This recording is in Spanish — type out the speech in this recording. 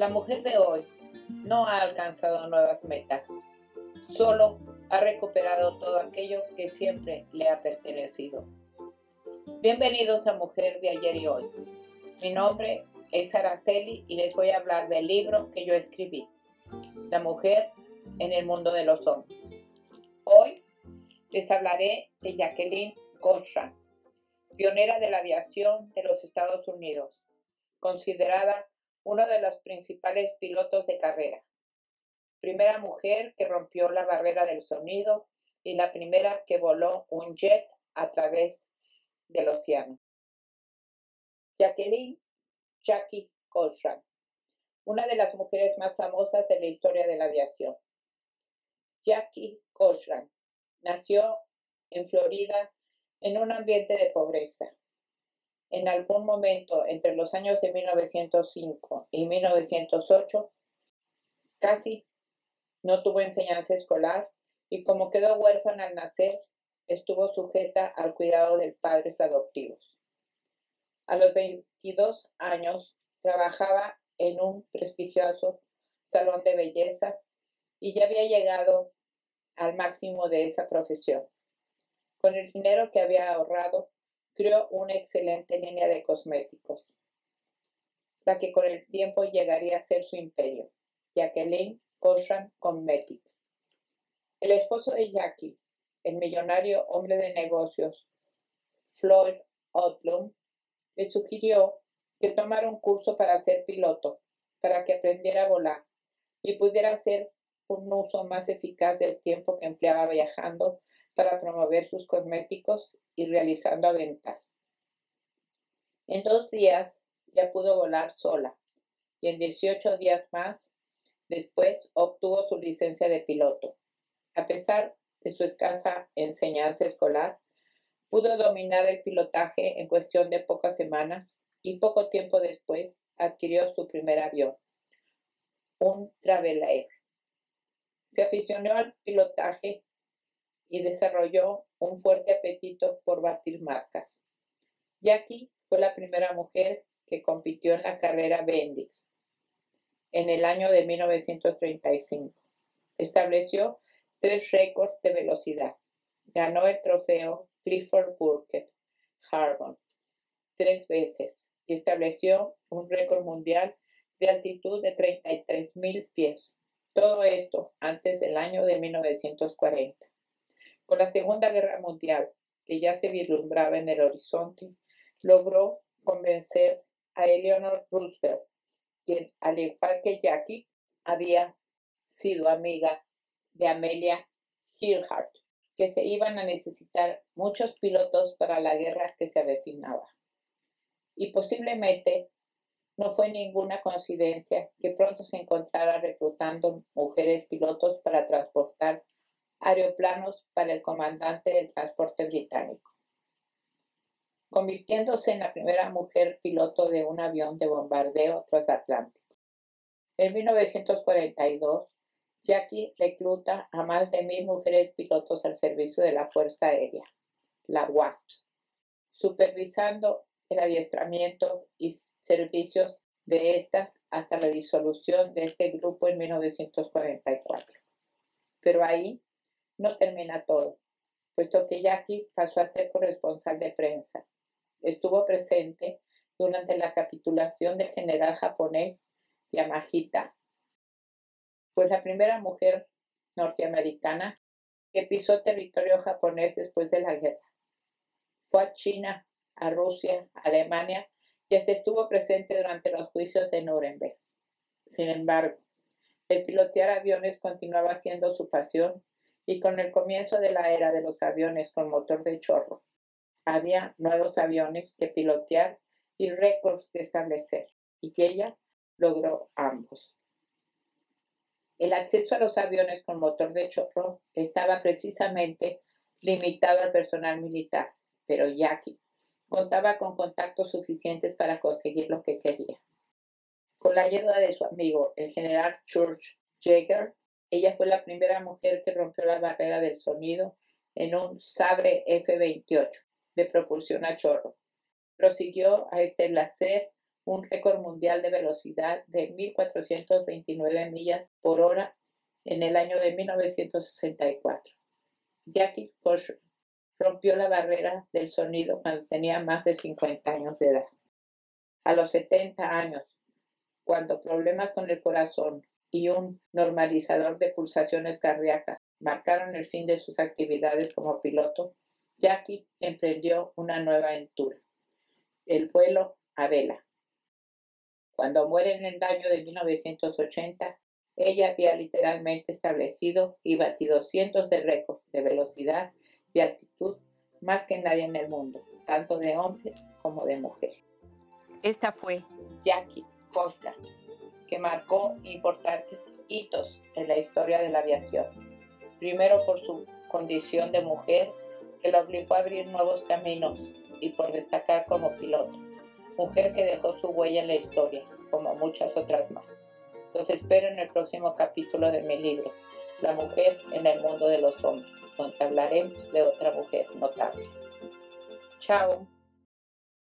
La mujer de hoy no ha alcanzado nuevas metas, solo ha recuperado todo aquello que siempre le ha pertenecido. Bienvenidos a Mujer de ayer y hoy. Mi nombre es Araceli y les voy a hablar del libro que yo escribí, La mujer en el mundo de los hombres. Hoy les hablaré de Jacqueline Cochran, pionera de la aviación de los Estados Unidos, considerada uno de los principales pilotos de carrera. Primera mujer que rompió la barrera del sonido y la primera que voló un jet a través del océano. Jacqueline Jackie Cochran, una de las mujeres más famosas de la historia de la aviación. Jackie Cochran nació en Florida en un ambiente de pobreza en algún momento entre los años de 1905 y 1908, casi no tuvo enseñanza escolar y como quedó huérfana al nacer, estuvo sujeta al cuidado de padres adoptivos. A los 22 años trabajaba en un prestigioso salón de belleza y ya había llegado al máximo de esa profesión. Con el dinero que había ahorrado, creó una excelente línea de cosméticos, la que con el tiempo llegaría a ser su imperio, Jacqueline Cochran Cosmetics. El esposo de Jackie, el millonario hombre de negocios, Floyd Odlum, le sugirió que tomara un curso para ser piloto, para que aprendiera a volar y pudiera hacer un uso más eficaz del tiempo que empleaba viajando para promover sus cosméticos y realizando ventas. En dos días ya pudo volar sola y en 18 días más después obtuvo su licencia de piloto. A pesar de su escasa enseñanza escolar, pudo dominar el pilotaje en cuestión de pocas semanas y poco tiempo después adquirió su primer avión, un Travelair. Se aficionó al pilotaje y desarrolló un fuerte apetito por batir marcas. Jackie fue la primera mujer que compitió en la carrera Bendix en el año de 1935. Estableció tres récords de velocidad. Ganó el trofeo Clifford Burkett Harbor tres veces y estableció un récord mundial de altitud de 33 mil pies. Todo esto antes del año de 1940. Con la Segunda Guerra Mundial, que ya se vislumbraba en el horizonte, logró convencer a Eleanor Roosevelt, quien, al igual que Jackie, había sido amiga de Amelia Earhart, que se iban a necesitar muchos pilotos para la guerra que se avecinaba. Y posiblemente no fue ninguna coincidencia que pronto se encontrara reclutando mujeres pilotos para transportar aeroplanos para el comandante de transporte británico, convirtiéndose en la primera mujer piloto de un avión de bombardeo transatlántico. En 1942, Jackie recluta a más de mil mujeres pilotos al servicio de la Fuerza Aérea, la WASP, supervisando el adiestramiento y servicios de estas hasta la disolución de este grupo en 1944. Pero ahí no termina todo, puesto que Jackie pasó a ser corresponsal de prensa. Estuvo presente durante la capitulación del general japonés Yamashita. Fue la primera mujer norteamericana que pisó territorio japonés después de la guerra. Fue a China, a Rusia, a Alemania y estuvo presente durante los juicios de Nuremberg. Sin embargo, el pilotear aviones continuaba siendo su pasión y con el comienzo de la era de los aviones con motor de chorro, había nuevos aviones que pilotear y récords que establecer, y ella logró ambos. El acceso a los aviones con motor de chorro estaba precisamente limitado al personal militar, pero Jackie contaba con contactos suficientes para conseguir lo que quería. Con la ayuda de su amigo, el general George Jaeger, ella fue la primera mujer que rompió la barrera del sonido en un Sabre F-28 de propulsión a chorro. Prosiguió a establecer un récord mundial de velocidad de 1.429 millas por hora en el año de 1964. Jackie Cochran rompió la barrera del sonido cuando tenía más de 50 años de edad. A los 70 años, cuando problemas con el corazón y un normalizador de pulsaciones cardíacas marcaron el fin de sus actividades como piloto, Jackie emprendió una nueva aventura, el vuelo a vela. Cuando muere en el año de 1980, ella había literalmente establecido y batido cientos de récords de velocidad y altitud más que nadie en el mundo, tanto de hombres como de mujeres. Esta fue Jackie Costa, que marcó importantes hitos en la historia de la aviación. Primero por su condición de mujer, que la obligó a abrir nuevos caminos y por destacar como piloto mujer que dejó su huella en la historia, como muchas otras más. Los espero en el próximo capítulo de mi libro, La mujer en el mundo de los hombres, donde hablaremos de otra mujer notable. Chao.